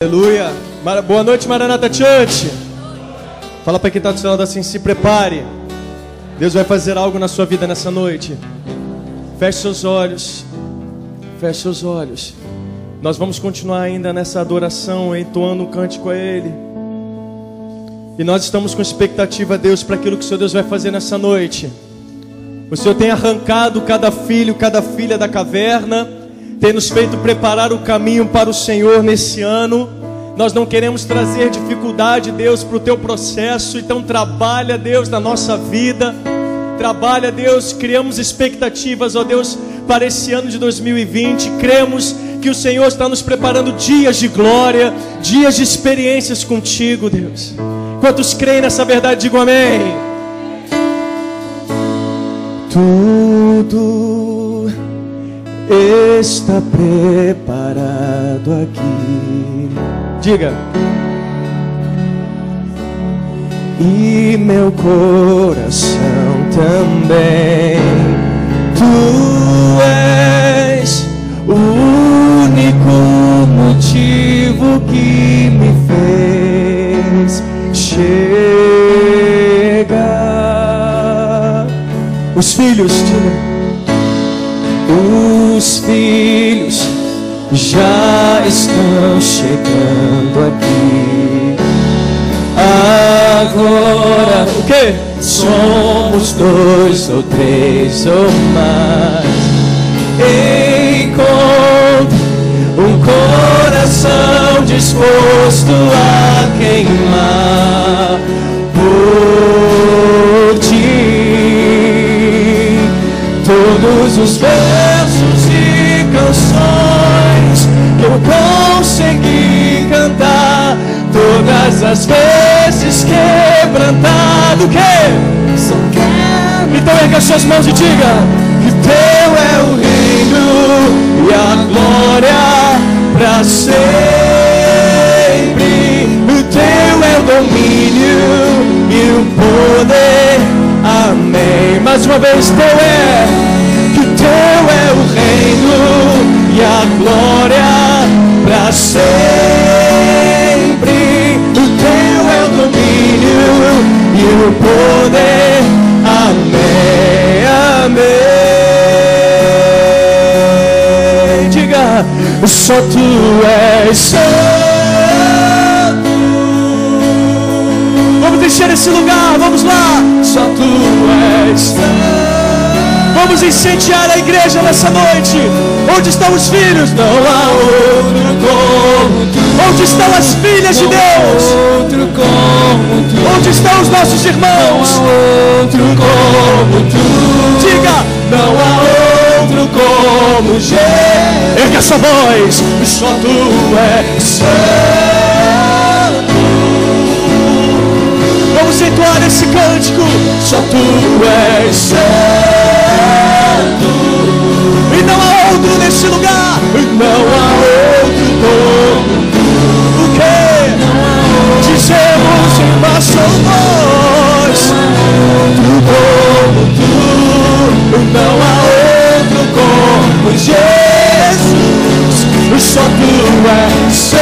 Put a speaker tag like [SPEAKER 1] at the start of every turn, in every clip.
[SPEAKER 1] Aleluia. Boa noite, Maranata Church. Fala para quem está do seu lado assim: se prepare. Deus vai fazer algo na sua vida nessa noite. Feche seus olhos. Feche seus olhos. Nós vamos continuar ainda nessa adoração, entoando um cântico a Ele. E nós estamos com expectativa, Deus, para aquilo que o Senhor Deus vai fazer nessa noite. O Senhor tem arrancado cada filho, cada filha da caverna tem nos feito preparar o caminho para o Senhor nesse ano. Nós não queremos trazer dificuldade, Deus, para o teu processo, então trabalha, Deus, na nossa vida. Trabalha, Deus, criamos expectativas, ó Deus, para esse ano de 2020. Cremos que o Senhor está nos preparando dias de glória, dias de experiências contigo, Deus. Quantos creem nessa verdade, digam amém. Tudo está preparado aqui. Diga. E meu coração também. Tu és o único motivo que me fez chegar. Os filhos, diga os filhos já estão chegando aqui. Agora, o que? Somos dois ou três ou mais. Encontro um coração disposto a queimar por ti. Todos os e canções que eu consegui cantar, todas as vezes quebrantado, que então erga suas mãos e diga que teu é o reino e a glória para sempre. O teu é o domínio e o poder. Amém. Mais uma vez, teu é teu é o reino a glória para sempre. O teu é o domínio e o poder. Amém, amém. Diga, só tu és santo. Vamos encher esse lugar, vamos lá. Só tu és santo. Vamos incendiar a igreja nessa noite. Onde estão os filhos? Não há outro como tu. Onde estão as filhas de Deus? Outro como tu. Onde estão os nossos irmãos? Não há outro como tu. Diga, não há outro como Jesus. Erga sua voz, só tu és santo. Vamos entoar esse cântico. Só tu és santo. Não há outro nesse lugar. Não há outro tu. O que? Dizemos em nossa voz. Outro como tu. Não há outro como Jesus. Só tu és santo.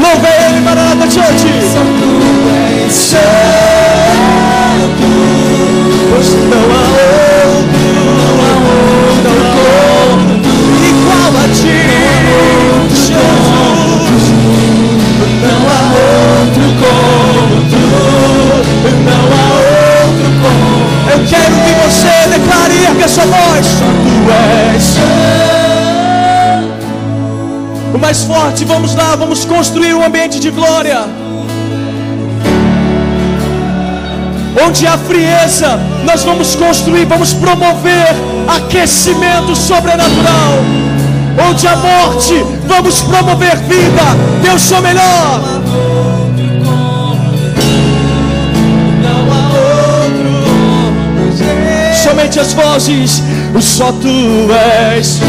[SPEAKER 1] Louva ele, Maranata Church. Mais forte, vamos lá, vamos construir um ambiente de glória. Onde há frieza, nós vamos construir, vamos promover aquecimento sobrenatural. Onde há morte, vamos promover vida. Deus sou melhor. Somente as vozes, só tu és.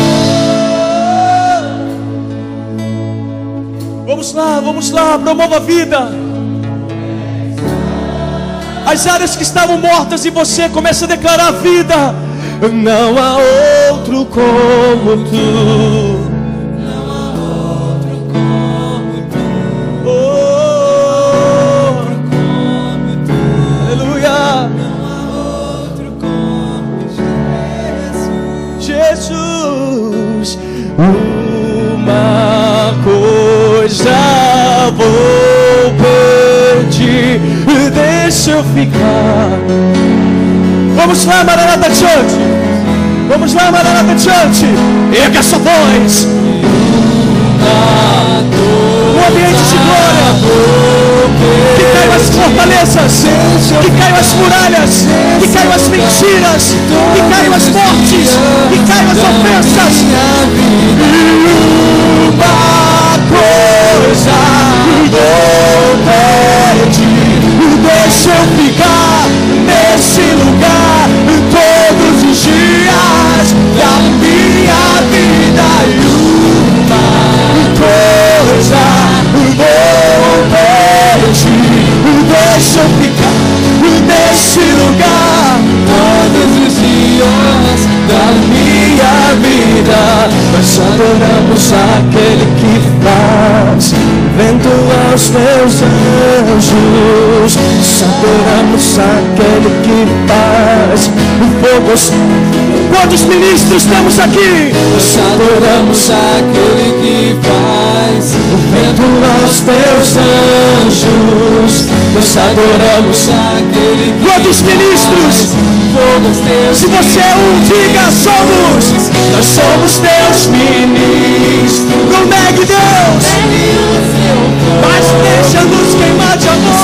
[SPEAKER 1] Vamos lá, vamos lá, promova a vida. As áreas que estavam mortas e você começa a declarar vida. Não há outro como tu. Deixa eu ficar. Vamos lá, Maranata Church. Vamos lá, Maranata Church. Erga essa voz. Um ambiente de glória. Que caiam as fortalezas, que caiam as muralhas, que caiam as mentiras, que caiam as mortes, que caiam as ofensas. Uma coisa vou pedir, deixa eu ficar nesse lugar todos os dias da minha vida. E uma coisa vou pedir, deixa eu ficar nesse lugar todos os dias da minha vida. Nós adoramos aquele que faz vento aos teus anjos. Adoramos aquele que faz o fogo. Quantos ministros temos aqui?
[SPEAKER 2] Nós adoramos aquele que faz
[SPEAKER 1] o vento aos teus anjos.
[SPEAKER 2] Nós adoramos aquele que
[SPEAKER 1] Quantos ministros? Se você é um, diga somos. Nós somos teus ministros. Não negue Deus. Mas deixa-nos queimar de amor.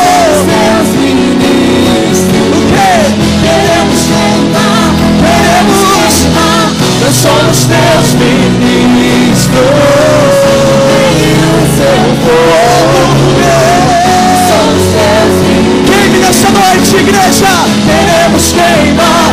[SPEAKER 1] Nós somos teus ministros. Queime nessa noite, igreja. Queremos queimar,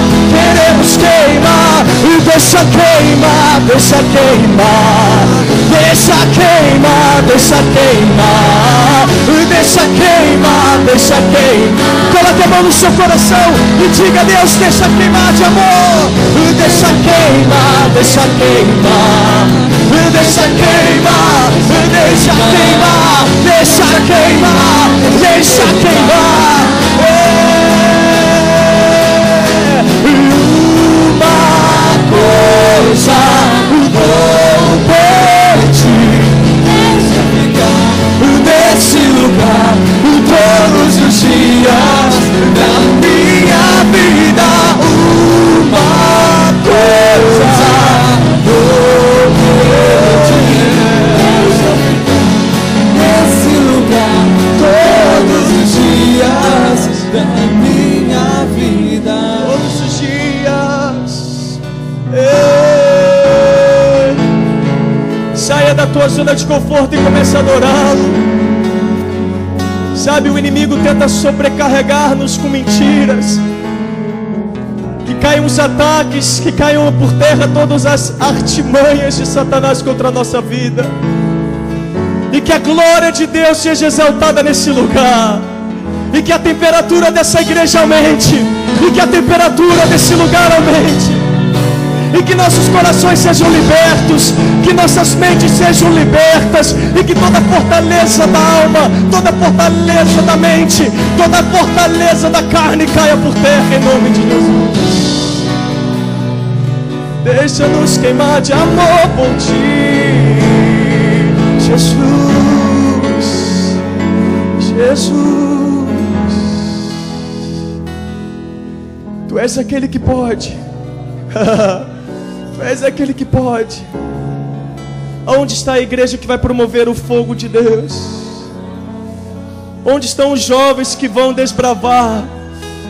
[SPEAKER 1] deixa queimar, deixa queimar. Deixa queimar, deixa queimar. Deixa queimar, deixa queimar. Coloque a mão no seu coração e diga a Deus, deixa queimar de amor. Deixa queimar, deixa queimar. Deixa queimar, deixa queimar, deixa queimar, deixa queimar. Coisa vou pedir nesse lugar todos os dias da minha e comece a adorá-lo Sabe, o inimigo tenta sobrecarregar-nos com mentiras. Que caiam os ataques, que caiam por terra todas as artimanhas de Satanás contra a nossa vida. E que a glória de Deus seja exaltada nesse lugar. E que a temperatura dessa igreja aumente. E que a temperatura desse lugar aumente e que nossos corações sejam libertos, que nossas mentes sejam libertas e que toda fortaleza da alma, toda fortaleza da mente, toda fortaleza da carne caia por terra em nome de Jesus. Deixa-nos queimar de amor por ti, Jesus, Jesus. Tu és aquele que pode. És aquele que pode. Onde está a igreja que vai promover o fogo de Deus? Onde estão os jovens que vão desbravar,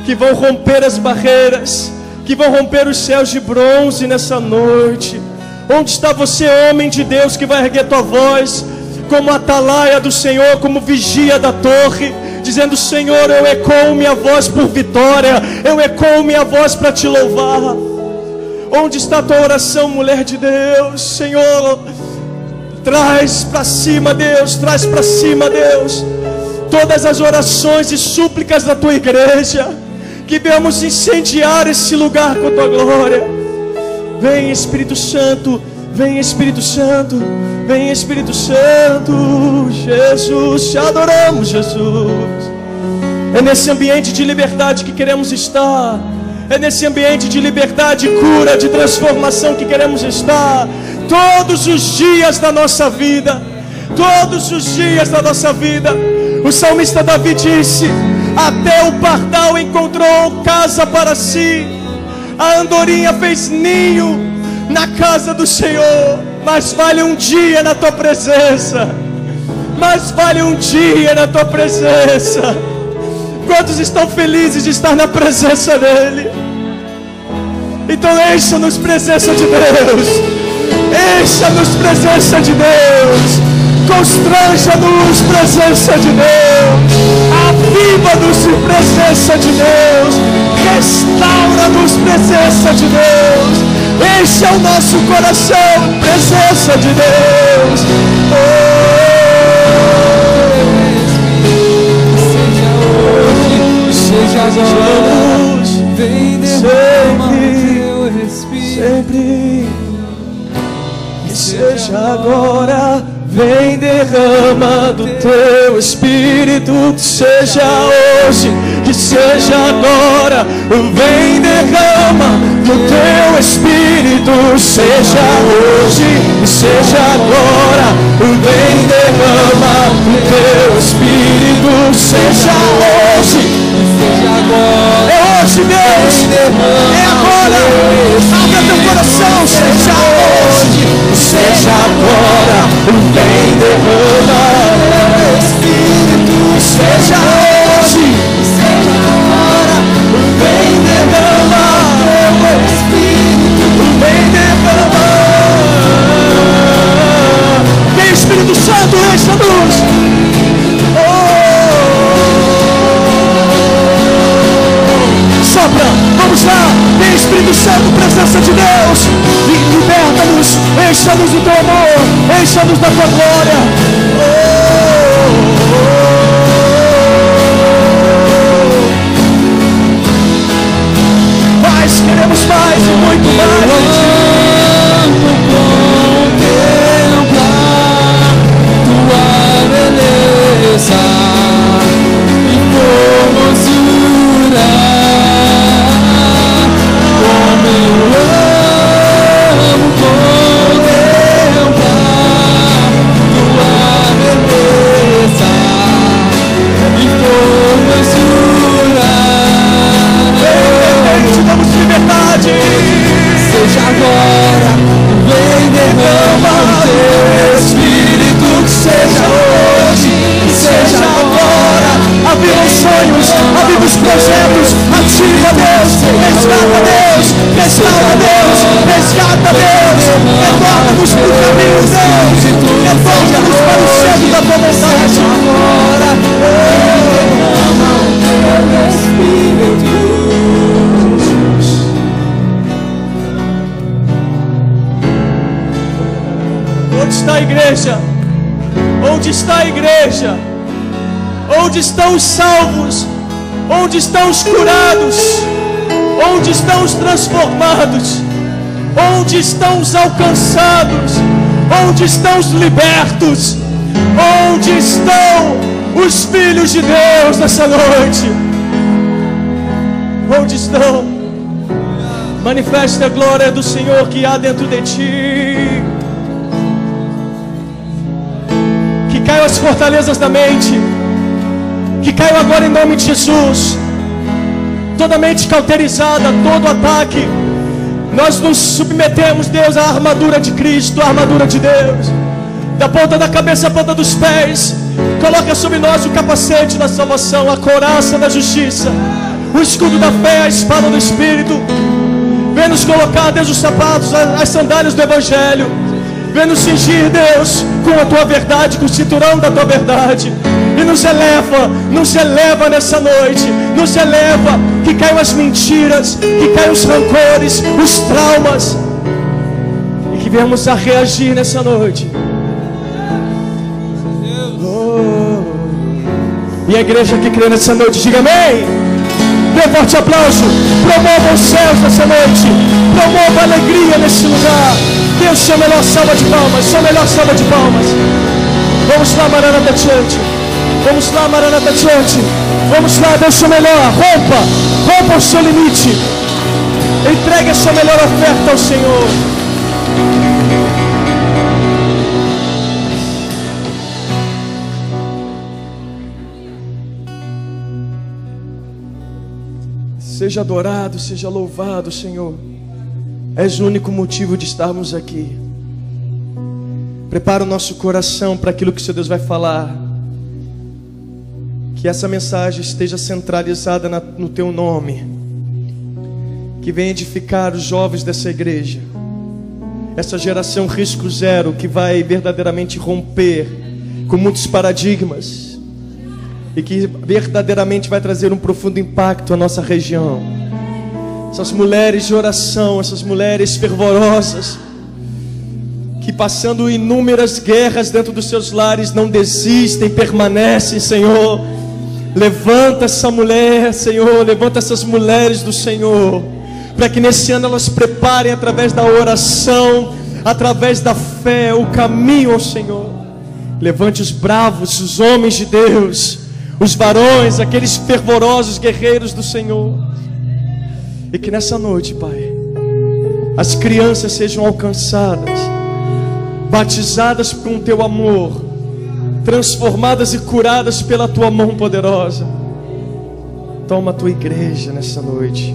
[SPEAKER 1] que vão romper as barreiras, que vão romper os céus de bronze nessa noite? Onde está você, homem de Deus, que vai erguer tua voz como atalaia do Senhor, como vigia da torre? Dizendo, Senhor, eu ecoo minha voz por vitória, eu ecoo minha voz para te louvar. Onde está a tua oração, mulher de Deus? Senhor, traz para cima, Deus, traz para cima, Deus, todas as orações e súplicas da tua igreja, que venhamos incendiar esse lugar com a tua glória. Vem, Espírito Santo, vem, Espírito Santo, vem, Espírito Santo, Jesus, te adoramos, Jesus. É nesse ambiente de liberdade que queremos estar. É nesse ambiente de liberdade, cura, de transformação que queremos estar. todos os dias da nossa vida. Todos os dias da nossa vida. O salmista Davi disse: Até o pardal encontrou casa para si, a andorinha fez ninho na casa do Senhor. Mas vale um dia na tua presença. Mas vale um dia na tua presença. Quantos estão felizes de estar na presença dEle? Então encha-nos presença de Deus. Encha-nos presença de Deus. Constranja-nos presença de Deus. Aviva-nos presença de Deus. Restaura-nos presença de Deus. Encha o nosso coração presença de Deus. Oh.
[SPEAKER 2] Espírito.
[SPEAKER 1] Seja hoje, que seja agora, vem derrama do teu espírito. Seja hoje, que seja agora, vem derrama do teu espírito. Seja hoje.
[SPEAKER 2] Seja agora,
[SPEAKER 1] É hoje, Deus. É agora. Abra teu coração. Seja hoje. Seja agora. Vem derrama. Seja hoje. Seja agora. Vem derrama. Espírito. Vem derrama. Vem Espírito Santo, encha-nos. Sopra, vamos lá, vem Espírito Santo, presença de Deus, liberta-nos, encha-nos do teu amor, encha-nos da tua glória. Oh. Mais, queremos mais e muito mais.
[SPEAKER 2] contemplar
[SPEAKER 1] Onde estão os curados? Onde estão os transformados? Onde estão os alcançados? Onde estão os libertos? Onde estão os filhos de Deus nessa noite? Onde estão? Manifeste a glória do Senhor que há dentro de ti. Que caiam as fortalezas da mente. Que caiam agora em nome de Jesus. Toda mente cauterizada, todo ataque. Nós nos submetemos, Deus, à armadura de Cristo, à armadura de Deus. Da ponta da cabeça à ponta dos pés. Coloca sobre nós o capacete da salvação, a coraça da justiça, o escudo da fé, a espada do Espírito. Vem nos colocar, Deus, os sapatos, as sandálias do Evangelho. Vem nos cingir, Deus, com a tua verdade, com o cinturão da tua verdade. E nos eleva, nos eleva nessa noite. Nos eleva, que caiam as mentiras, que caiam os rancores, os traumas. E que venhamos a reagir nessa noite. Oh. E a igreja que crê nessa noite, diga amém. Dê um forte aplauso. Promova os céus nessa noite. Promova a alegria nesse lugar. Deus, sua melhor salva de palmas. Sua melhor salva de palmas. Vamos lá, Maranata Church. Vamos lá, Maranata Church. Vamos lá, Deus, seu melhor. Rompa. Rompa o seu limite. Entregue a sua melhor oferta ao Senhor. Seja adorado, seja louvado, Senhor. És o único motivo de estarmos aqui. Prepara o nosso coração para aquilo que o Seu Deus vai falar. Que essa mensagem esteja centralizada na, no Teu nome. Que venha edificar os jovens dessa igreja. Essa geração risco zero que vai verdadeiramente romper com muitos paradigmas e que verdadeiramente vai trazer um profundo impacto à nossa região. Essas mulheres de oração, essas mulheres fervorosas, que passando inúmeras guerras dentro dos seus lares não desistem, permanecem, Senhor. Levanta essa mulher, Senhor, levanta essas mulheres do Senhor, para que nesse ano elas preparem através da oração, através da fé, o caminho ao Senhor. Levante os bravos, os homens de Deus os varões, aqueles fervorosos guerreiros do Senhor. E que nessa noite, Pai, as crianças sejam alcançadas, batizadas com o teu amor, transformadas e curadas pela tua mão poderosa. Toma a tua igreja nessa noite,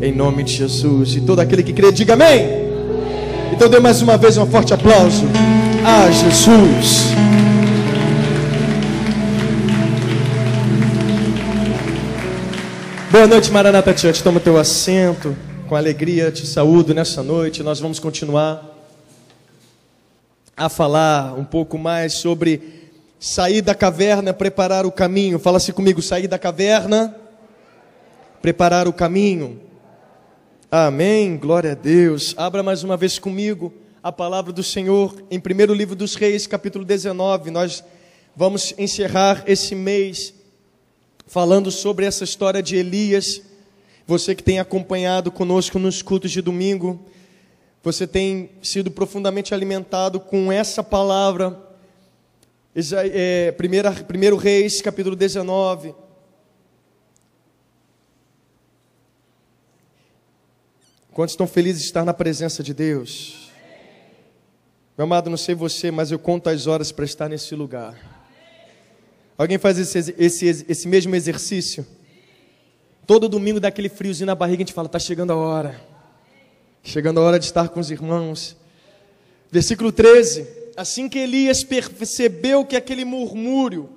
[SPEAKER 1] em nome de Jesus. E todo aquele que crê, diga amém. Então dê mais uma vez um forte aplauso a Jesus. Boa noite, Maranata Church. Toma teu assento. Com alegria te saúdo nessa noite. Nós vamos continuar a falar um pouco mais sobre sair da caverna, preparar o caminho. Fala-se comigo, sair da caverna, preparar o caminho. Amém. Glória a Deus. Abra mais uma vez comigo a palavra do Senhor em primeiro livro dos Reis, capítulo 19. Nós vamos encerrar esse mês falando sobre essa história de Elias. Você que tem acompanhado conosco nos cultos de domingo, você tem sido profundamente alimentado com essa palavra. É, primeira, primeiro Reis, capítulo 19. Quantos estão felizes de estar na presença de Deus? Meu amado, não sei você, mas eu conto as horas para estar nesse lugar. Alguém faz esse, esse, esse mesmo exercício? Todo domingo dá aquele friozinho na barriga, a gente fala, está chegando a hora. Chegando a hora de estar com os irmãos. Versículo 13. Assim que Elias percebeu que aquele murmúrio,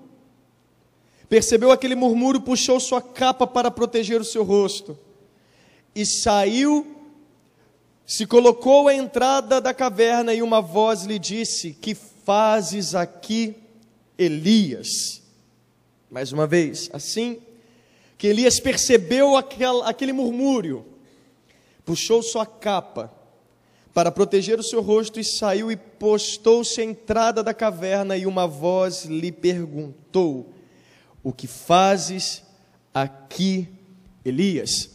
[SPEAKER 1] percebeu aquele murmúrio, puxou sua capa para proteger o seu rosto. E saiu, se colocou à entrada da caverna, e uma voz lhe disse: Que fazes aqui, Elias? Mais uma vez, assim que Elias percebeu aquel, aquele murmúrio, puxou sua capa para proteger o seu rosto e saiu e postou-se à entrada da caverna e uma voz lhe perguntou: O que fazes aqui, Elias?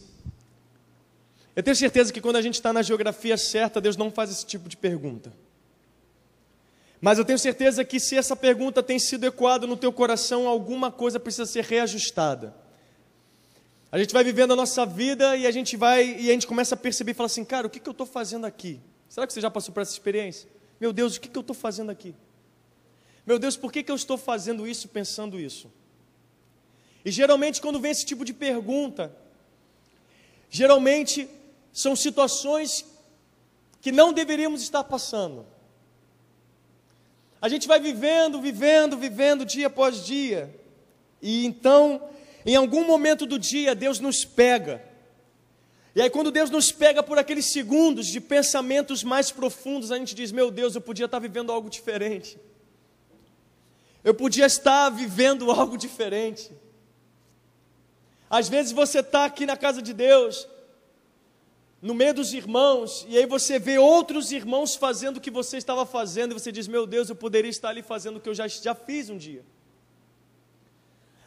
[SPEAKER 1] Eu tenho certeza que quando a gente está na geografia certa, Deus não faz esse tipo de pergunta. Mas eu tenho certeza que se essa pergunta tem sido ecoada no teu coração, alguma coisa precisa ser reajustada. A gente vai vivendo a nossa vida e a gente vai e a gente começa a perceber e fala assim, cara, o que, que eu estou fazendo aqui? Será que você já passou por essa experiência? Meu Deus, o que, que eu estou fazendo aqui? Meu Deus, por que, que eu estou fazendo isso, pensando isso? E geralmente, quando vem esse tipo de pergunta, geralmente são situações que não deveríamos estar passando. A gente vai vivendo, vivendo, vivendo dia após dia. E então, em algum momento do dia, Deus nos pega. E aí, quando Deus nos pega por aqueles segundos de pensamentos mais profundos, a gente diz: Meu Deus, eu podia estar vivendo algo diferente. Eu podia estar vivendo algo diferente. Às vezes você está aqui na casa de Deus, no meio dos irmãos, e aí você vê outros irmãos fazendo o que você estava fazendo, e você diz: Meu Deus, eu poderia estar ali fazendo o que eu já, já fiz um dia.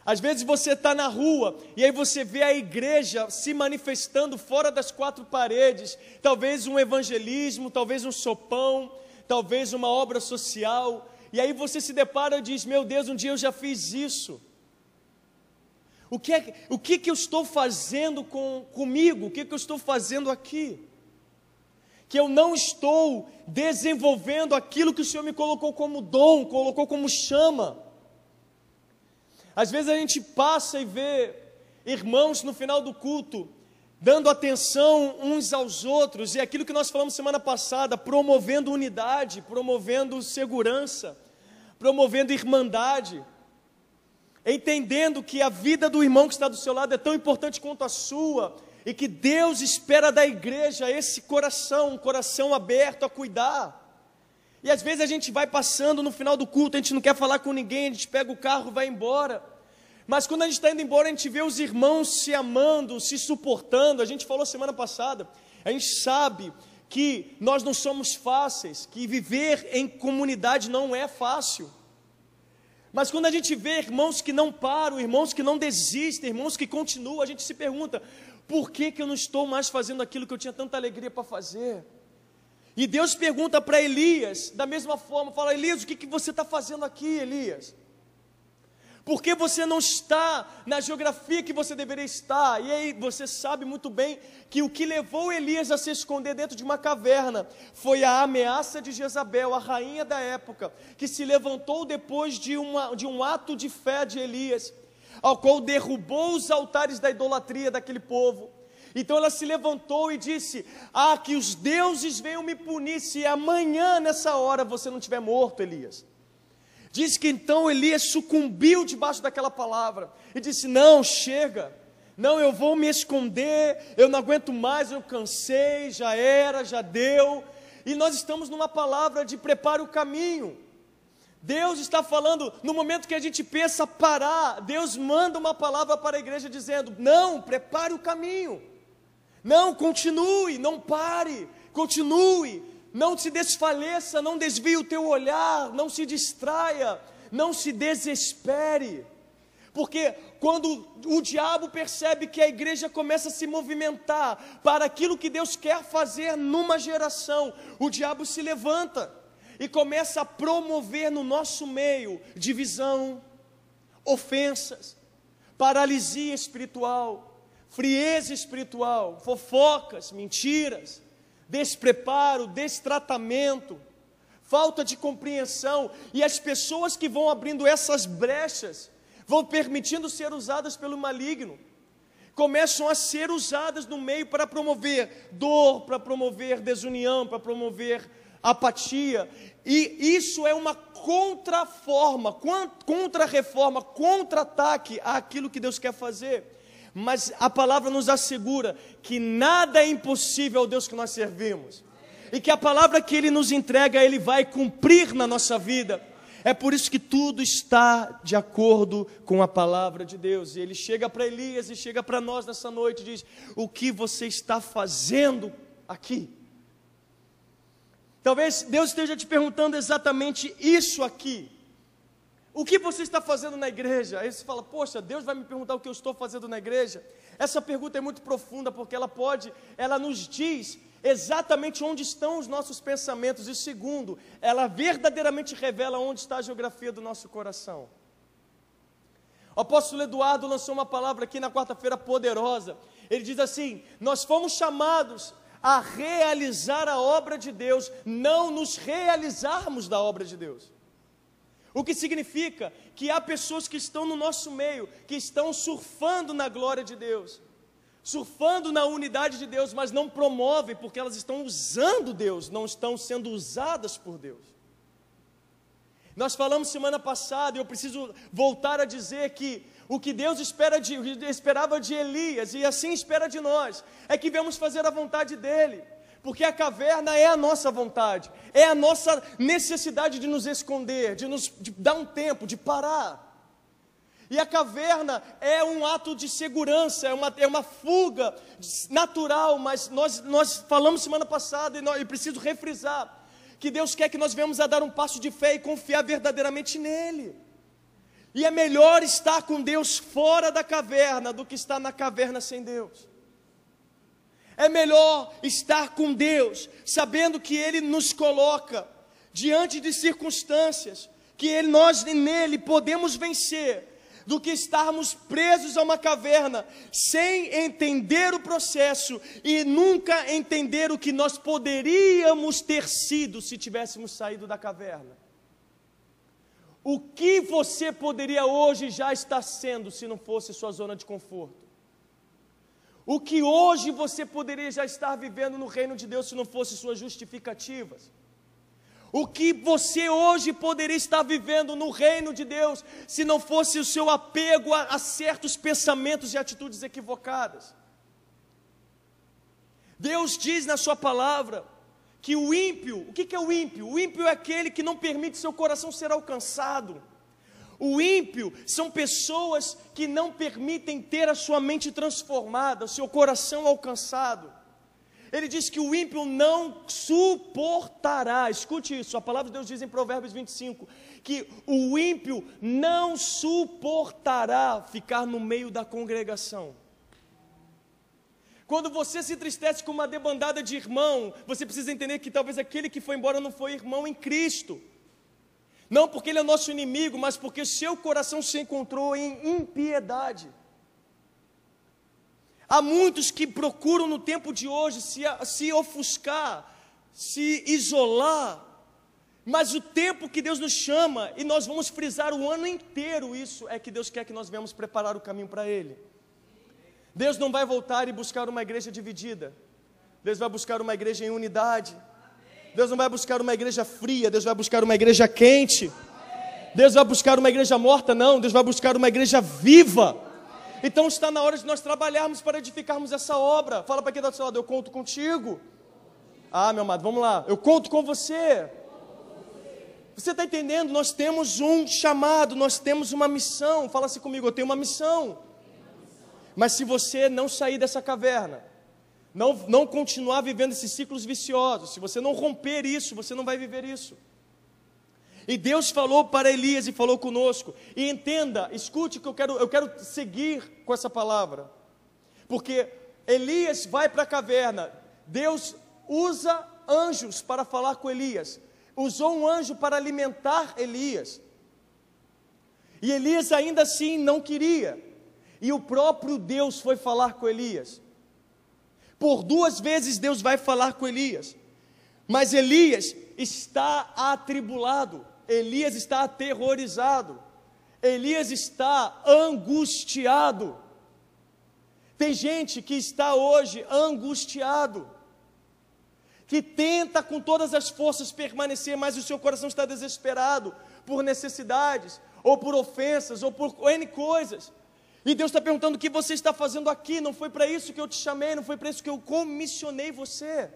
[SPEAKER 1] Às vezes você está na rua e aí você vê a igreja se manifestando fora das quatro paredes, talvez um evangelismo, talvez um sopão, talvez uma obra social, e aí você se depara e diz: Meu Deus, um dia eu já fiz isso. O que, é, o que, que eu estou fazendo com, comigo? O que, que eu estou fazendo aqui? Que eu não estou desenvolvendo aquilo que o Senhor me colocou como dom, colocou como chama. Às vezes a gente passa e vê irmãos no final do culto dando atenção uns aos outros, e aquilo que nós falamos semana passada, promovendo unidade, promovendo segurança, promovendo irmandade, entendendo que a vida do irmão que está do seu lado é tão importante quanto a sua, e que Deus espera da igreja esse coração, um coração aberto a cuidar. E às vezes a gente vai passando no final do culto, a gente não quer falar com ninguém, a gente pega o carro, vai embora. Mas quando a gente está indo embora, a gente vê os irmãos se amando, se suportando. A gente falou semana passada, a gente sabe que nós não somos fáceis, que viver em comunidade não é fácil. Mas quando a gente vê irmãos que não param, irmãos que não desistem, irmãos que continuam, a gente se pergunta: por que, que eu não estou mais fazendo aquilo que eu tinha tanta alegria para fazer? E Deus pergunta para Elias, da mesma forma, fala: Elias, o que, que você está fazendo aqui, Elias? Porque você não está na geografia que você deveria estar. E aí você sabe muito bem que o que levou Elias a se esconder dentro de uma caverna foi a ameaça de Jezabel, a rainha da época, que se levantou depois de, uma, de um ato de fé de Elias, ao qual derrubou os altares da idolatria daquele povo. Então ela se levantou e disse: Ah, que os deuses venham me punir se amanhã, nessa hora, você não tiver morto, Elias. Diz que então Elias sucumbiu debaixo daquela palavra e disse: Não, chega, não, eu vou me esconder, eu não aguento mais, eu cansei, já era, já deu. E nós estamos numa palavra de prepare o caminho. Deus está falando, no momento que a gente pensa parar, Deus manda uma palavra para a igreja dizendo: Não, prepare o caminho. Não, continue, não pare, continue, não se desfaleça, não desvie o teu olhar, não se distraia, não se desespere. Porque quando o diabo percebe que a igreja começa a se movimentar para aquilo que Deus quer fazer numa geração, o diabo se levanta e começa a promover no nosso meio divisão, ofensas, paralisia espiritual, frieza espiritual, fofocas, mentiras despreparo, destratamento, falta de compreensão, e as pessoas que vão abrindo essas brechas vão permitindo ser usadas pelo maligno, começam a ser usadas no meio para promover dor, para promover desunião, para promover apatia, e isso é uma contraforma, contra-reforma, contra-ataque àquilo que Deus quer fazer mas a palavra nos assegura que nada é impossível ao Deus que nós servimos, e que a palavra que Ele nos entrega, Ele vai cumprir na nossa vida. É por isso que tudo está de acordo com a palavra de Deus. E ele chega para Elias e chega para nós nessa noite e diz: O que você está fazendo aqui? Talvez Deus esteja te perguntando exatamente isso aqui. O que você está fazendo na igreja? Aí você fala, poxa, Deus vai me perguntar o que eu estou fazendo na igreja? Essa pergunta é muito profunda porque ela pode, ela nos diz exatamente onde estão os nossos pensamentos e segundo, ela verdadeiramente revela onde está a geografia do nosso coração. O apóstolo Eduardo lançou uma palavra aqui na quarta-feira poderosa. Ele diz assim: Nós fomos chamados a realizar a obra de Deus, não nos realizarmos da obra de Deus. O que significa que há pessoas que estão no nosso meio, que estão surfando na glória de Deus, surfando na unidade de Deus, mas não promovem porque elas estão usando Deus, não estão sendo usadas por Deus. Nós falamos semana passada, e eu preciso voltar a dizer que o que Deus espera de, esperava de Elias, e assim espera de nós, é que vamos fazer a vontade dEle porque a caverna é a nossa vontade, é a nossa necessidade de nos esconder, de nos de dar um tempo, de parar. E a caverna é um ato de segurança, é uma, é uma fuga natural, mas nós, nós falamos semana passada, e nós, eu preciso refrisar, que Deus quer que nós venhamos a dar um passo de fé e confiar verdadeiramente nele. E é melhor estar com Deus fora da caverna do que estar na caverna sem Deus. É melhor estar com Deus, sabendo que Ele nos coloca diante de circunstâncias, que ele, nós nele podemos vencer, do que estarmos presos a uma caverna, sem entender o processo e nunca entender o que nós poderíamos ter sido se tivéssemos saído da caverna. O que você poderia hoje já estar sendo se não fosse sua zona de conforto? O que hoje você poderia já estar vivendo no reino de Deus se não fosse suas justificativas. O que você hoje poderia estar vivendo no reino de Deus se não fosse o seu apego a, a certos pensamentos e atitudes equivocadas. Deus diz na Sua palavra que o ímpio, o que, é o ímpio? O ímpio é aquele que não permite seu coração ser alcançado. O ímpio são pessoas que não permitem ter a sua mente transformada, o seu coração alcançado. Ele diz que o ímpio não suportará, escute isso, a palavra de Deus diz em Provérbios 25: que o ímpio não suportará ficar no meio da congregação. Quando você se entristece com uma debandada de irmão, você precisa entender que talvez aquele que foi embora não foi irmão em Cristo. Não porque ele é nosso inimigo, mas porque seu coração se encontrou em impiedade. Há muitos que procuram no tempo de hoje se, se ofuscar, se isolar, mas o tempo que Deus nos chama, e nós vamos frisar o ano inteiro isso, é que Deus quer que nós venhamos preparar o caminho para Ele. Deus não vai voltar e buscar uma igreja dividida, Deus vai buscar uma igreja em unidade. Deus não vai buscar uma igreja fria, Deus vai buscar uma igreja quente. Deus vai buscar uma igreja morta, não, Deus vai buscar uma igreja viva. Então está na hora de nós trabalharmos para edificarmos essa obra. Fala para quem está do seu lado, eu conto contigo. Ah, meu amado, vamos lá, eu conto com você. Você está entendendo? Nós temos um chamado, nós temos uma missão. Fala-se comigo, eu tenho uma missão. Mas se você não sair dessa caverna, não, não continuar vivendo esses ciclos viciosos, se você não romper isso, você não vai viver isso. E Deus falou para Elias e falou conosco. E entenda, escute que eu quero, eu quero seguir com essa palavra. Porque Elias vai para a caverna. Deus usa anjos para falar com Elias. Usou um anjo para alimentar Elias. E Elias ainda assim não queria. E o próprio Deus foi falar com Elias. Por duas vezes Deus vai falar com Elias. Mas Elias está atribulado, Elias está aterrorizado, Elias está angustiado. Tem gente que está hoje angustiado, que tenta com todas as forças permanecer, mas o seu coração está desesperado por necessidades, ou por ofensas, ou por N coisas. E Deus está perguntando o que você está fazendo aqui. Não foi para isso que eu te chamei, não foi para isso que eu comissionei você.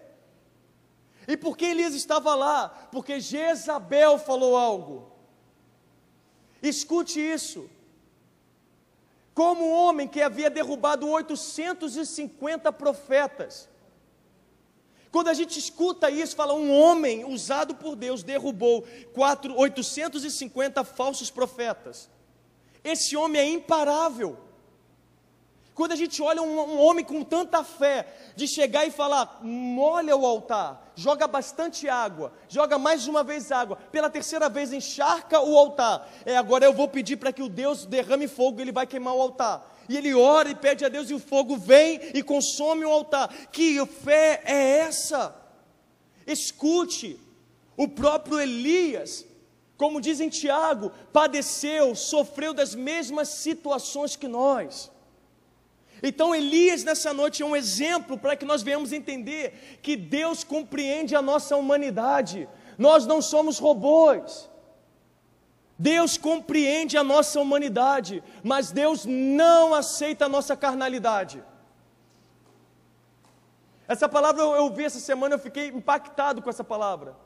[SPEAKER 1] E por que Elias estava lá? Porque Jezabel falou algo. Escute isso. Como um homem que havia derrubado 850 profetas. Quando a gente escuta isso, fala um homem usado por Deus derrubou 4, 850 falsos profetas. Esse homem é imparável. Quando a gente olha um, um, homem com tanta fé, de chegar e falar: molha o altar, joga bastante água, joga mais uma vez água, pela terceira vez encharca o altar. É, agora eu vou pedir para que o Deus derrame fogo, ele vai queimar o altar. E ele ora e pede a Deus, e o fogo vem e consome o altar. Que fé é essa? Escute, o próprio Elias como diz em Tiago, padeceu, sofreu das mesmas situações que nós. Então Elias nessa noite é um exemplo para que nós venhamos entender que Deus compreende a nossa humanidade. Nós não somos robôs. Deus compreende a nossa humanidade, mas Deus não aceita a nossa carnalidade. Essa palavra eu, eu vi essa semana, eu fiquei impactado com essa palavra.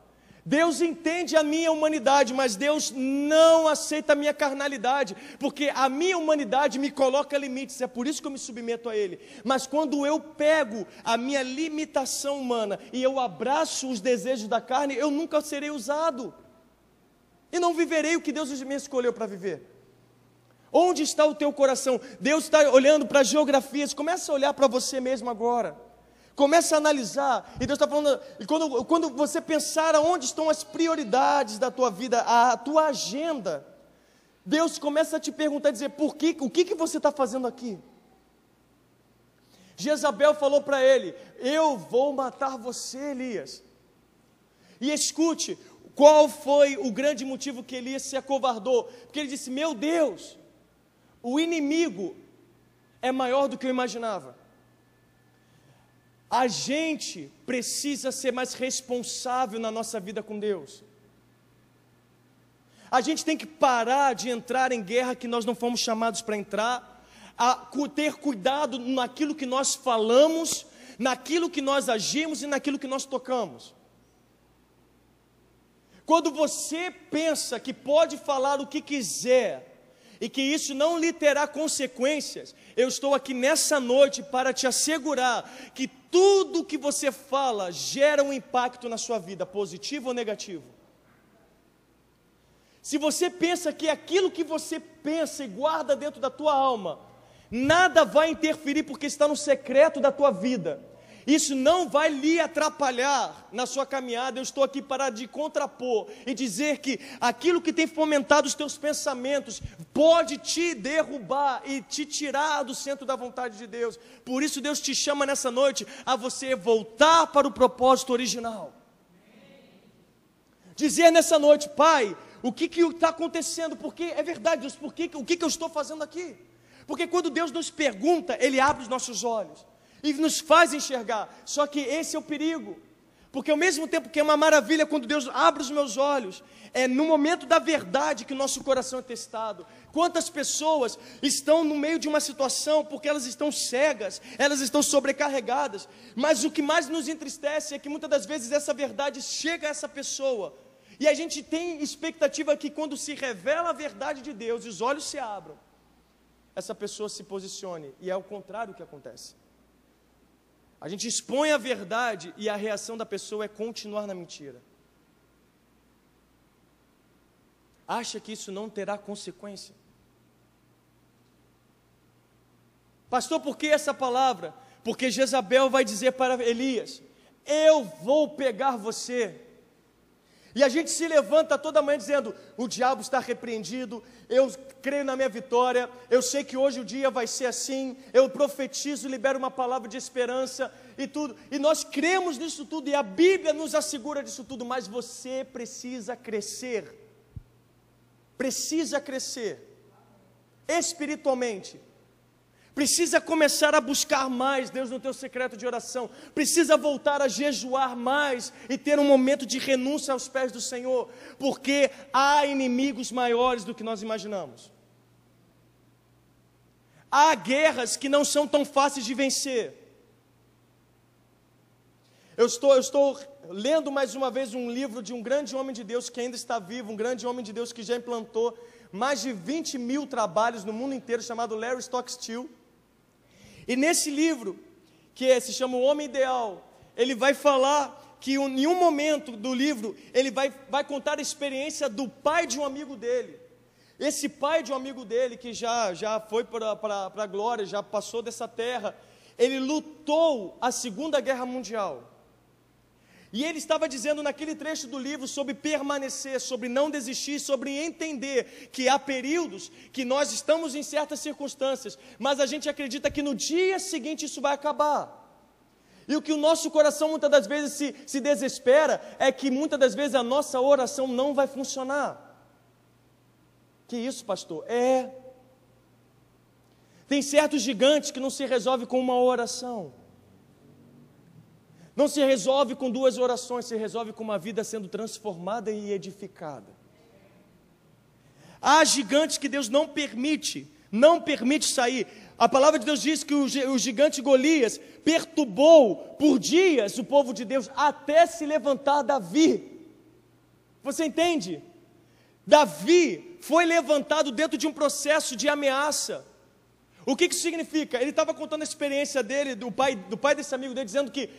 [SPEAKER 1] Deus entende a minha humanidade, mas Deus não aceita a minha carnalidade, porque a minha humanidade me coloca limites, é por isso que eu me submeto a Ele. Mas quando eu pego a minha limitação humana e eu abraço os desejos da carne, eu nunca serei usado, e não viverei o que Deus me escolheu para viver. Onde está o teu coração? Deus está olhando para as geografias, começa a olhar para você mesmo agora. Começa a analisar, e Deus está falando, e quando, quando você pensar aonde estão as prioridades da tua vida, a, a tua agenda, Deus começa a te perguntar, dizer, por que, o que, que você está fazendo aqui? Jezabel falou para ele: Eu vou matar você, Elias. E escute, qual foi o grande motivo que Elias se acovardou? Porque ele disse: Meu Deus, o inimigo é maior do que eu imaginava. A gente precisa ser mais responsável na nossa vida com Deus. A gente tem que parar de entrar em guerra que nós não fomos chamados para entrar, a ter cuidado naquilo que nós falamos, naquilo que nós agimos e naquilo que nós tocamos. Quando você pensa que pode falar o que quiser e que isso não lhe terá consequências, eu estou aqui nessa noite para te assegurar que tudo que você fala gera um impacto na sua vida, positivo ou negativo. Se você pensa que aquilo que você pensa e guarda dentro da tua alma, nada vai interferir porque está no secreto da tua vida. Isso não vai lhe atrapalhar na sua caminhada. Eu estou aqui para de contrapor e dizer que aquilo que tem fomentado os teus pensamentos pode te derrubar e te tirar do centro da vontade de Deus. Por isso Deus te chama nessa noite a você voltar para o propósito original. Dizer nessa noite, Pai, o que está acontecendo? Porque é verdade, Deus, por que, o que, que eu estou fazendo aqui? Porque quando Deus nos pergunta, Ele abre os nossos olhos e nos faz enxergar. Só que esse é o perigo. Porque ao mesmo tempo que é uma maravilha quando Deus abre os meus olhos, é no momento da verdade que o nosso coração é testado. Quantas pessoas estão no meio de uma situação porque elas estão cegas, elas estão sobrecarregadas, mas o que mais nos entristece é que muitas das vezes essa verdade chega a essa pessoa e a gente tem expectativa que quando se revela a verdade de Deus os olhos se abram, essa pessoa se posicione, e é o contrário que acontece. A gente expõe a verdade e a reação da pessoa é continuar na mentira. Acha que isso não terá consequência? Pastor, por que essa palavra? Porque Jezabel vai dizer para Elias: Eu vou pegar você e a gente se levanta toda manhã dizendo: o diabo está repreendido, eu creio na minha vitória, eu sei que hoje o dia vai ser assim, eu profetizo, libero uma palavra de esperança e tudo. E nós cremos nisso tudo e a Bíblia nos assegura disso tudo, mas você precisa crescer. Precisa crescer espiritualmente precisa começar a buscar mais Deus no teu secreto de oração, precisa voltar a jejuar mais e ter um momento de renúncia aos pés do Senhor, porque há inimigos maiores do que nós imaginamos. Há guerras que não são tão fáceis de vencer. Eu estou, eu estou lendo mais uma vez um livro de um grande homem de Deus que ainda está vivo, um grande homem de Deus que já implantou mais de 20 mil trabalhos no mundo inteiro, chamado Larry Stockstill. E nesse livro, que é, se chama O Homem Ideal, ele vai falar que em um momento do livro, ele vai, vai contar a experiência do pai de um amigo dele. Esse pai de um amigo dele, que já, já foi para a glória, já passou dessa terra, ele lutou a Segunda Guerra Mundial. E ele estava dizendo naquele trecho do livro sobre permanecer, sobre não desistir, sobre entender que há períodos que nós estamos em certas circunstâncias, mas a gente acredita que no dia seguinte isso vai acabar. E o que o nosso coração muitas das vezes se, se desespera é que muitas das vezes a nossa oração não vai funcionar. Que isso, pastor? É. Tem certos gigantes que não se resolve com uma oração. Não se resolve com duas orações, se resolve com uma vida sendo transformada e edificada. Há gigantes que Deus não permite, não permite sair. A palavra de Deus diz que o gigante Golias perturbou por dias o povo de Deus até se levantar Davi. Você entende? Davi foi levantado dentro de um processo de ameaça. O que, que significa? Ele estava contando a experiência dele, do pai, do pai desse amigo dele, dizendo que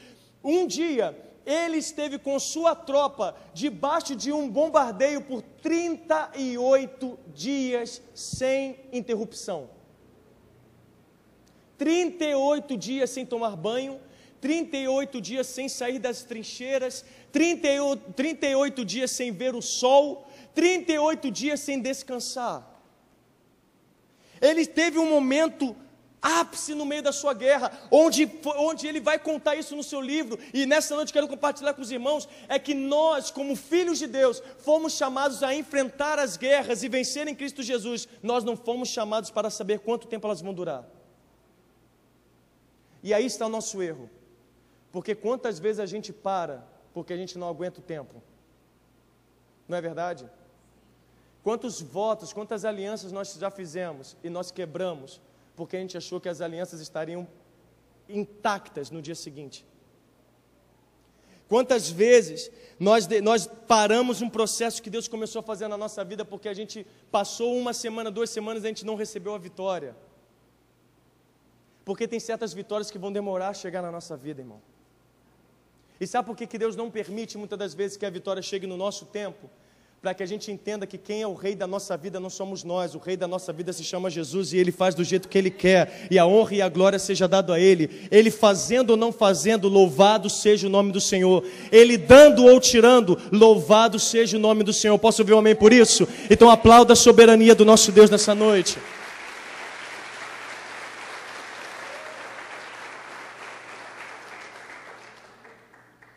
[SPEAKER 1] um dia, ele esteve com sua tropa debaixo de um bombardeio por 38 dias sem interrupção. 38 dias sem tomar banho, 38 dias sem sair das trincheiras, 38, 38 dias sem ver o sol, 38 dias sem descansar. Ele teve um momento ápice no meio da sua guerra, onde, onde ele vai contar isso no seu livro, e nessa noite quero compartilhar com os irmãos, é que nós, como filhos de Deus, fomos chamados a enfrentar as guerras e vencer em Cristo Jesus, nós não fomos chamados para saber quanto tempo elas vão durar. E aí está o nosso erro. Porque quantas vezes a gente para porque a gente não aguenta o tempo? Não é verdade? Quantos votos, quantas alianças nós já fizemos e nós quebramos porque a gente achou que as alianças estariam intactas no dia seguinte? Quantas vezes nós, nós paramos um processo que Deus começou a fazer na nossa vida porque a gente passou uma semana, duas semanas e a gente não recebeu a vitória? Porque tem certas vitórias que vão demorar a chegar na nossa vida, irmão. E sabe por que, que Deus não permite muitas das vezes que a vitória chegue no nosso tempo? Para que a gente entenda que quem é o rei da nossa vida não somos nós, o rei da nossa vida se chama Jesus e ele faz do jeito que ele quer, e a honra e a glória seja dado a ele. Ele fazendo ou não fazendo, louvado seja o nome do Senhor. Ele dando ou tirando, louvado seja o nome do Senhor. Posso ouvir um amém por isso? Então aplauda a soberania do nosso Deus nessa noite.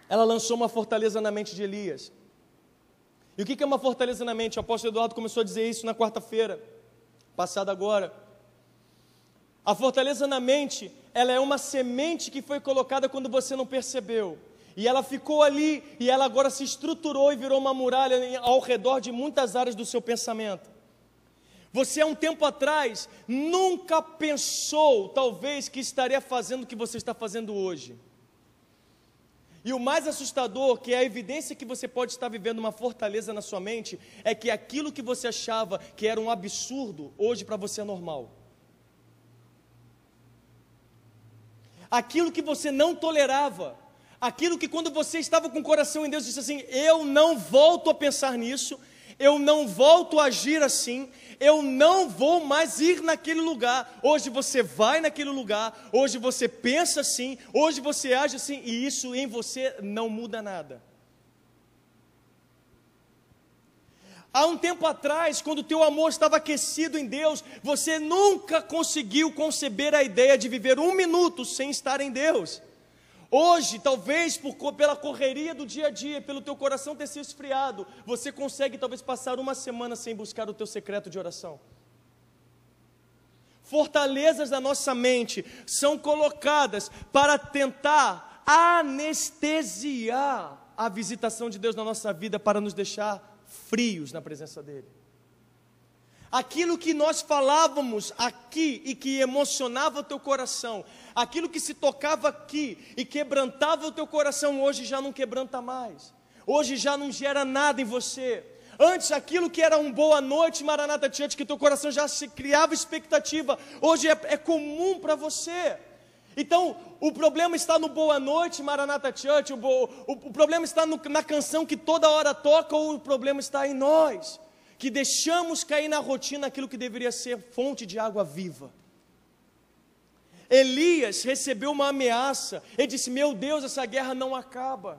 [SPEAKER 1] Ela lançou uma fortaleza na mente de Elias. E o que é uma fortaleza na mente? O apóstolo Eduardo começou a dizer isso na quarta-feira, passada agora. A fortaleza na mente, ela é uma semente que foi colocada quando você não percebeu. E ela ficou ali, e ela agora se estruturou e virou uma muralha ao redor de muitas áreas do seu pensamento. Você, há um tempo atrás, nunca pensou, talvez, que estaria fazendo o que você está fazendo hoje. E o mais assustador, que é a evidência que você pode estar vivendo uma fortaleza na sua mente, é que aquilo que você achava que era um absurdo, hoje para você é normal. Aquilo que você não tolerava, aquilo que quando você estava com o coração em Deus disse assim: "Eu não volto a pensar nisso, eu não volto a agir assim, eu não vou mais ir naquele lugar. Hoje você vai naquele lugar, hoje você pensa assim, hoje você age assim, e isso em você não muda nada. Há um tempo atrás, quando o teu amor estava aquecido em Deus, você nunca conseguiu conceber a ideia de viver um minuto sem estar em Deus. Hoje, talvez por, pela correria do dia a dia, pelo teu coração ter se esfriado, você consegue talvez passar uma semana sem buscar o teu secreto de oração. Fortalezas da nossa mente são colocadas para tentar anestesiar a visitação de Deus na nossa vida para nos deixar frios na presença dEle. Aquilo que nós falávamos aqui e que emocionava o teu coração, aquilo que se tocava aqui e quebrantava o teu coração, hoje já não quebranta mais. Hoje já não gera nada em você. Antes, aquilo que era um boa noite, Maranata Church, que teu coração já se criava expectativa, hoje é, é comum para você. Então, o problema está no Boa Noite, Maranata Church, o, o, o problema está no, na canção que toda hora toca, ou o problema está em nós que deixamos cair na rotina aquilo que deveria ser fonte de água viva. Elias recebeu uma ameaça, ele disse: Meu Deus, essa guerra não acaba.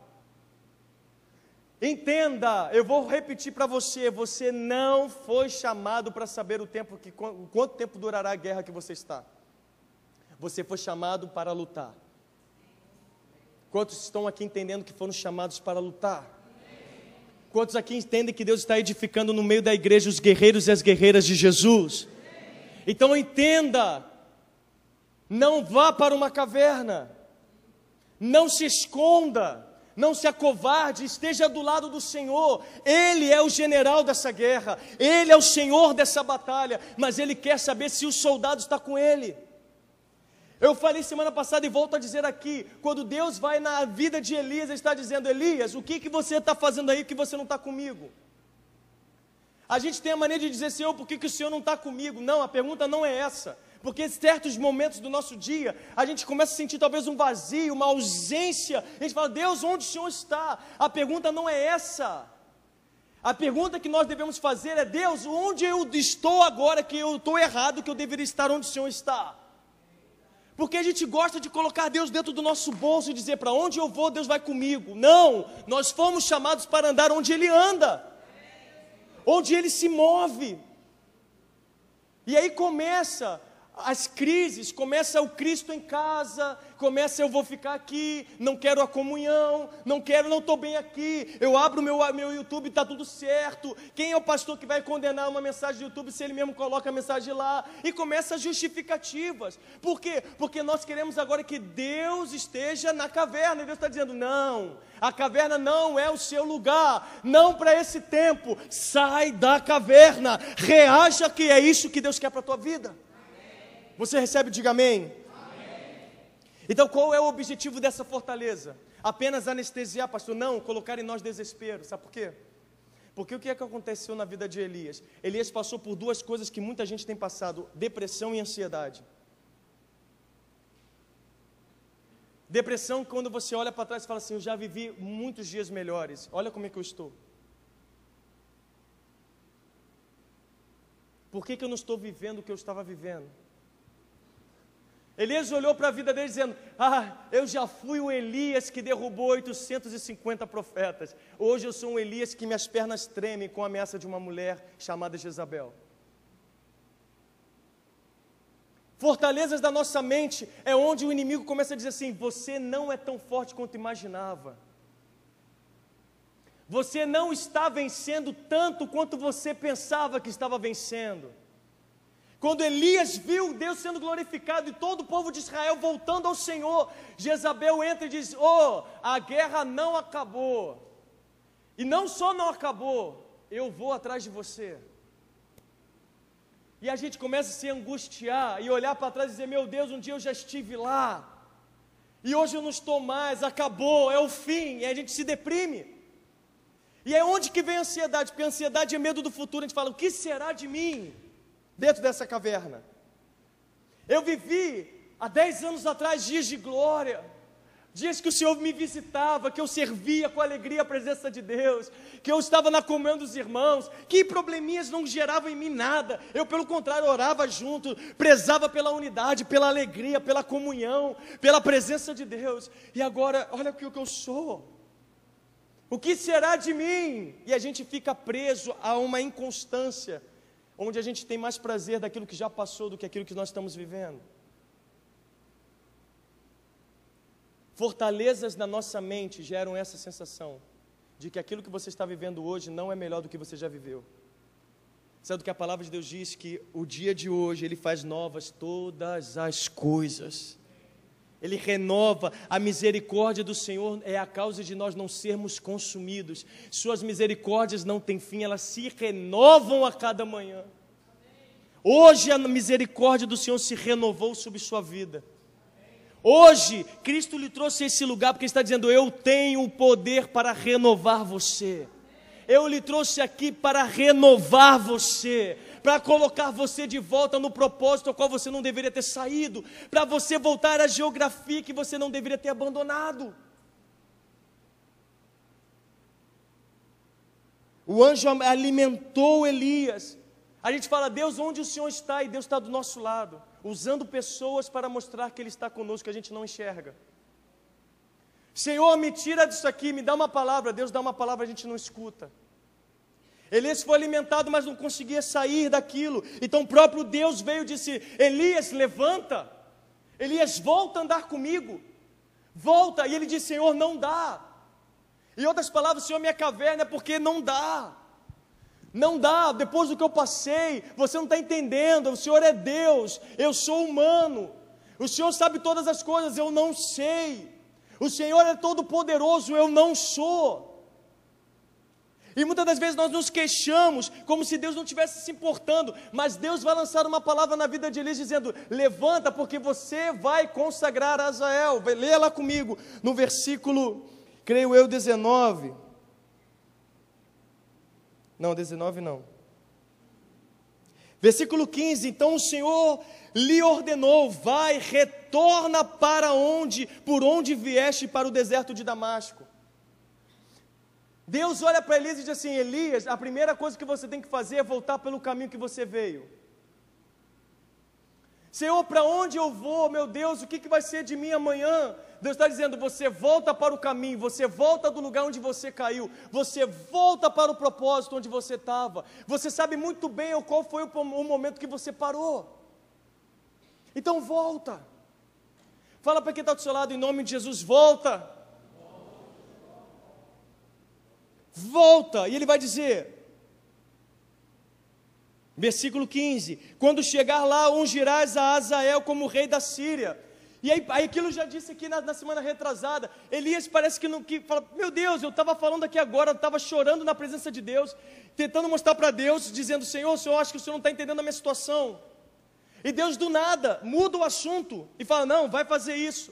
[SPEAKER 1] Entenda, eu vou repetir para você: você não foi chamado para saber o tempo que, quanto tempo durará a guerra que você está. Você foi chamado para lutar. Quantos estão aqui entendendo que foram chamados para lutar? Quantos aqui entendem que Deus está edificando no meio da igreja os guerreiros e as guerreiras de Jesus? Então entenda, não vá para uma caverna, não se esconda, não se acovarde, esteja do lado do Senhor. Ele é o general dessa guerra, ele é o senhor dessa batalha, mas ele quer saber se o soldado está com ele. Eu falei semana passada e volto a dizer aqui: quando Deus vai na vida de Elias, Ele está dizendo, Elias, o que, que você está fazendo aí que você não está comigo? A gente tem a maneira de dizer, Senhor, por que, que o Senhor não está comigo? Não, a pergunta não é essa. Porque em certos momentos do nosso dia, a gente começa a sentir talvez um vazio, uma ausência. A gente fala, Deus, onde o Senhor está? A pergunta não é essa. A pergunta que nós devemos fazer é: Deus, onde eu estou agora que eu estou errado, que eu deveria estar onde o Senhor está? Porque a gente gosta de colocar Deus dentro do nosso bolso e dizer: para onde eu vou, Deus vai comigo. Não, nós fomos chamados para andar onde Ele anda, onde Ele se move. E aí começa as crises, começa o Cristo em casa, começa eu vou ficar aqui, não quero a comunhão, não quero, não estou bem aqui, eu abro meu, meu YouTube, está tudo certo. Quem é o pastor que vai condenar uma mensagem do YouTube se ele mesmo coloca a mensagem lá? E começa as justificativas. Por quê? Porque nós queremos agora que Deus esteja na caverna, e Deus está dizendo: não, a caverna não é o seu lugar, não para esse tempo. Sai da caverna, reaja que é isso que Deus quer para a tua vida. Você recebe, diga amém. amém. Então, qual é o objetivo dessa fortaleza? Apenas anestesiar, pastor? Não, colocar em nós desespero. Sabe por quê? Porque o que é que aconteceu na vida de Elias? Elias passou por duas coisas que muita gente tem passado: depressão e ansiedade. Depressão, quando você olha para trás e fala assim: Eu já vivi muitos dias melhores, olha como é que eu estou. Por que, que eu não estou vivendo o que eu estava vivendo? Elias olhou para a vida dele dizendo: Ah, eu já fui o Elias que derrubou 850 profetas. Hoje eu sou um Elias que minhas pernas tremem com a ameaça de uma mulher chamada Jezabel. Fortalezas da nossa mente é onde o inimigo começa a dizer assim: Você não é tão forte quanto imaginava. Você não está vencendo tanto quanto você pensava que estava vencendo. Quando Elias viu Deus sendo glorificado e todo o povo de Israel voltando ao Senhor, Jezabel entra e diz: Oh, a guerra não acabou. E não só não acabou, eu vou atrás de você. E a gente começa a se angustiar e olhar para trás e dizer: Meu Deus, um dia eu já estive lá. E hoje eu não estou mais, acabou, é o fim. E a gente se deprime. E é onde que vem a ansiedade? Porque a ansiedade é medo do futuro. A gente fala: O que será de mim? Dentro dessa caverna. Eu vivi há dez anos atrás dias de glória, dias que o Senhor me visitava, que eu servia com alegria a presença de Deus, que eu estava na comunhão dos irmãos, que probleminhas não geravam em mim nada, eu pelo contrário orava junto, prezava pela unidade, pela alegria, pela comunhão, pela presença de Deus, e agora, olha o que eu sou. O que será de mim? E a gente fica preso a uma inconstância onde a gente tem mais prazer daquilo que já passou do que aquilo que nós estamos vivendo. Fortalezas na nossa mente geram essa sensação de que aquilo que você está vivendo hoje não é melhor do que você já viveu. Sabe do que a palavra de Deus diz? Que o dia de hoje ele faz novas todas as coisas. Ele renova, a misericórdia do Senhor é a causa de nós não sermos consumidos. Suas misericórdias não têm fim, elas se renovam a cada manhã. Hoje a misericórdia do Senhor se renovou sobre sua vida. Hoje, Cristo lhe trouxe esse lugar porque Ele está dizendo: Eu tenho o poder para renovar você. Eu lhe trouxe aqui para renovar você para colocar você de volta no propósito ao qual você não deveria ter saído, para você voltar à geografia que você não deveria ter abandonado. O anjo alimentou Elias. A gente fala, Deus, onde o Senhor está? E Deus está do nosso lado, usando pessoas para mostrar que Ele está conosco, que a gente não enxerga. Senhor, me tira disso aqui, me dá uma palavra. Deus dá uma palavra, a gente não escuta. Elias foi alimentado, mas não conseguia sair daquilo. Então o próprio Deus veio e disse: Elias, levanta. Elias, volta a andar comigo. Volta. E ele disse: Senhor, não dá. Em outras palavras, Senhor, minha caverna é porque não dá. Não dá, depois do que eu passei, você não está entendendo. O Senhor é Deus, eu sou humano. O Senhor sabe todas as coisas, eu não sei. O Senhor é todo poderoso, eu não sou. E muitas das vezes nós nos queixamos como se Deus não estivesse se importando, mas Deus vai lançar uma palavra na vida de Elias dizendo: Levanta, porque você vai consagrar Azael. Leia lá comigo, no versículo, creio eu, 19. Não, 19 não. Versículo 15: Então o Senhor lhe ordenou: Vai, retorna para onde, por onde vieste para o deserto de Damasco. Deus olha para Elias e diz assim: Elias, a primeira coisa que você tem que fazer é voltar pelo caminho que você veio. Senhor, para onde eu vou, meu Deus, o que, que vai ser de mim amanhã? Deus está dizendo: você volta para o caminho, você volta do lugar onde você caiu, você volta para o propósito onde você estava. Você sabe muito bem qual foi o, o momento que você parou. Então volta. Fala para quem está do seu lado, em nome de Jesus, volta. Volta. E ele vai dizer, versículo 15: Quando chegar lá, ungirás a Azael como rei da Síria. E aí, aquilo já disse aqui na, na, semana retrasada. Elias parece que não que fala, meu Deus, eu estava falando aqui agora, eu estava chorando na presença de Deus, tentando mostrar para Deus, dizendo, Senhor, Senhor, acho que o Senhor não está entendendo a minha situação. E Deus do nada muda o assunto e fala, não, vai fazer isso.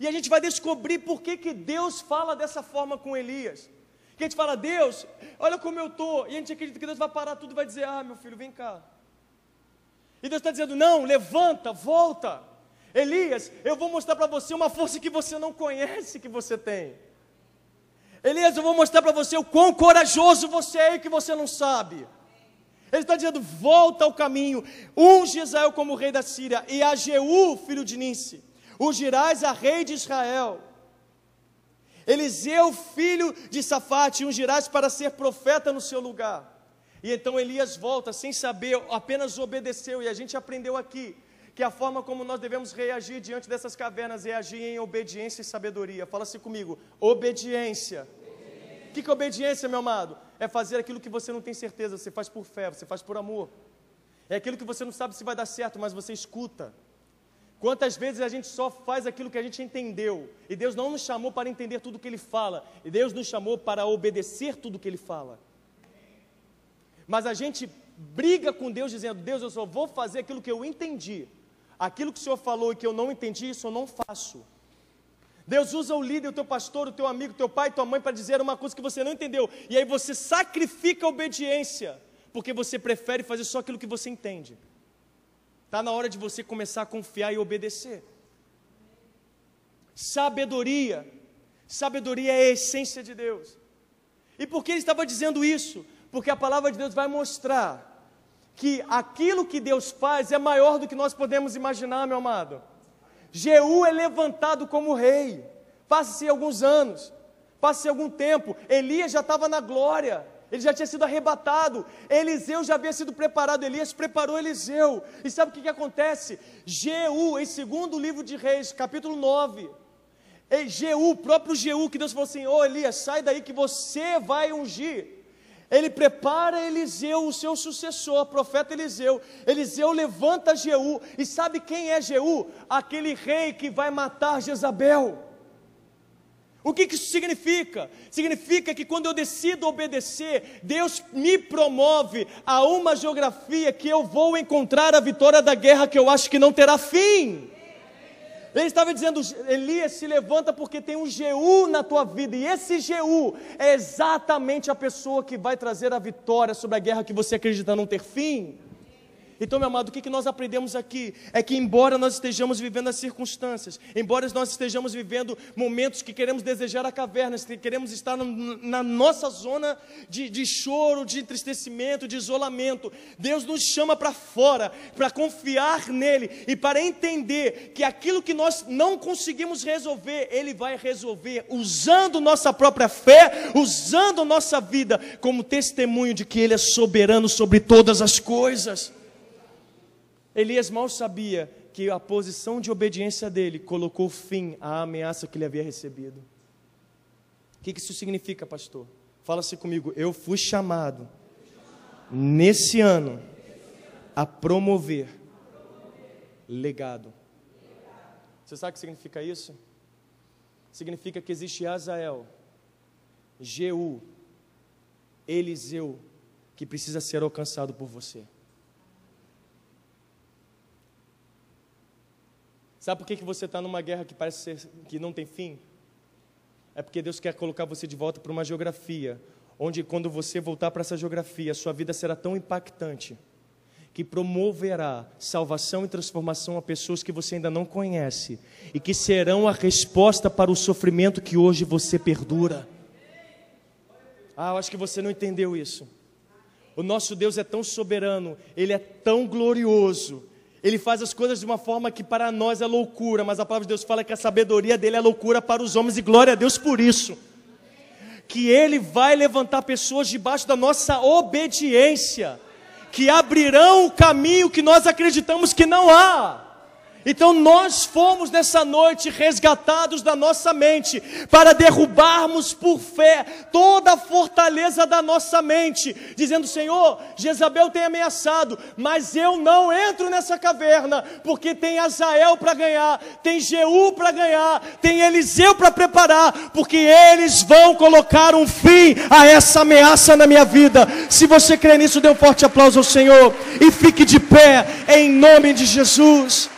[SPEAKER 1] E a gente vai descobrir por que, que Deus fala dessa forma com Elias. Que a gente fala, Deus, olha como eu estou. E a gente acredita que Deus vai parar tudo e vai dizer, ah, meu filho, vem cá. E Deus está dizendo, não, levanta, volta. Elias, eu vou mostrar para você uma força que você não conhece que você tem. Elias, eu vou mostrar para você o quão corajoso você é e que você não sabe. Ele está dizendo: volta ao caminho, unge Israel como rei da Síria, e a Jeú, filho de Nice, ungirás a rei de Israel. Eliseu, filho de Safate, ungirás para ser profeta no seu lugar. E então Elias volta sem saber, apenas obedeceu, e a gente aprendeu aqui que a forma como nós devemos reagir diante dessas cavernas é agir em obediência e sabedoria. Fala-se assim comigo: obediência. O que, que é obediência, meu amado? É fazer aquilo que você não tem certeza, você faz por fé, você faz por amor. É aquilo que você não sabe se vai dar certo, mas você escuta. Quantas vezes a gente só faz aquilo que a gente entendeu, e Deus não nos chamou para entender tudo que Ele fala, e Deus nos chamou para obedecer tudo que Ele fala. Mas a gente briga com Deus dizendo: Deus, eu só vou fazer aquilo que eu entendi, aquilo que o Senhor falou e que eu não entendi, isso eu não faço. Deus usa o líder, o teu pastor, o teu amigo, o teu pai, tua mãe para dizer uma coisa que você não entendeu. E aí você sacrifica a obediência, porque você prefere fazer só aquilo que você entende. Está na hora de você começar a confiar e obedecer. Sabedoria. Sabedoria é a essência de Deus. E por que ele estava dizendo isso? Porque a palavra de Deus vai mostrar que aquilo que Deus faz é maior do que nós podemos imaginar, meu amado. Jeú é levantado como rei. Passa-se alguns anos, passa-se algum tempo. Elias já estava na glória, ele já tinha sido arrebatado. Eliseu já havia sido preparado. Elias preparou Eliseu. E sabe o que, que acontece? Jeú, em segundo livro de Reis, capítulo 9. Jeú, o próprio Jeú, que Deus falou assim: Ô oh, Elias, sai daí que você vai ungir ele prepara Eliseu, o seu sucessor, profeta Eliseu. Eliseu levanta Jeú, e sabe quem é Jeú? Aquele rei que vai matar Jezabel. O que, que isso significa? Significa que quando eu decido obedecer, Deus me promove a uma geografia que eu vou encontrar a vitória da guerra que eu acho que não terá fim. Ele estava dizendo: Elias se levanta porque tem um Jeú na tua vida, e esse Jeú é exatamente a pessoa que vai trazer a vitória sobre a guerra que você acredita não ter fim. Então, meu amado, o que, nós aprendemos aqui? É que, embora nós estejamos vivendo as circunstâncias, embora nós estejamos vivendo momentos que queremos desejar a caverna, que queremos estar na nossa zona de, de choro, de entristecimento, de isolamento, Deus nos chama para fora, para confiar nele e para entender que aquilo que nós não conseguimos resolver, Ele vai resolver usando nossa própria fé, usando nossa vida como testemunho de que Ele é soberano sobre todas as coisas. Elias mal sabia que a posição de obediência dele colocou fim à ameaça que ele havia recebido. O que isso significa, pastor? Fala-se comigo, eu fui chamado nesse ano a promover legado. Você sabe o que significa isso? Significa que existe Azael, Jeú, Eliseu, que precisa ser alcançado por você. Sabe por que, que você está numa guerra que parece ser, que não tem fim? É porque Deus quer colocar você de volta para uma geografia, onde quando você voltar para essa geografia, sua vida será tão impactante que promoverá salvação e transformação a pessoas que você ainda não conhece e que serão a resposta para o sofrimento que hoje você perdura. Ah, eu acho que você não entendeu isso. O nosso Deus é tão soberano, ele é tão glorioso, ele faz as coisas de uma forma que para nós é loucura, mas a palavra de Deus fala que a sabedoria dele é loucura para os homens, e glória a Deus por isso. Que ele vai levantar pessoas debaixo da nossa obediência, que abrirão o caminho que nós acreditamos que não há. Então nós fomos nessa noite resgatados da nossa mente para derrubarmos por fé toda a fortaleza da nossa mente, dizendo: Senhor, Jezabel tem ameaçado, mas eu não entro nessa caverna, porque tem Azael para ganhar, tem Jeú para ganhar, tem Eliseu para preparar, porque eles vão colocar um fim a essa ameaça na minha vida. Se você crê nisso, dê um forte aplauso ao Senhor e fique de pé em nome de Jesus.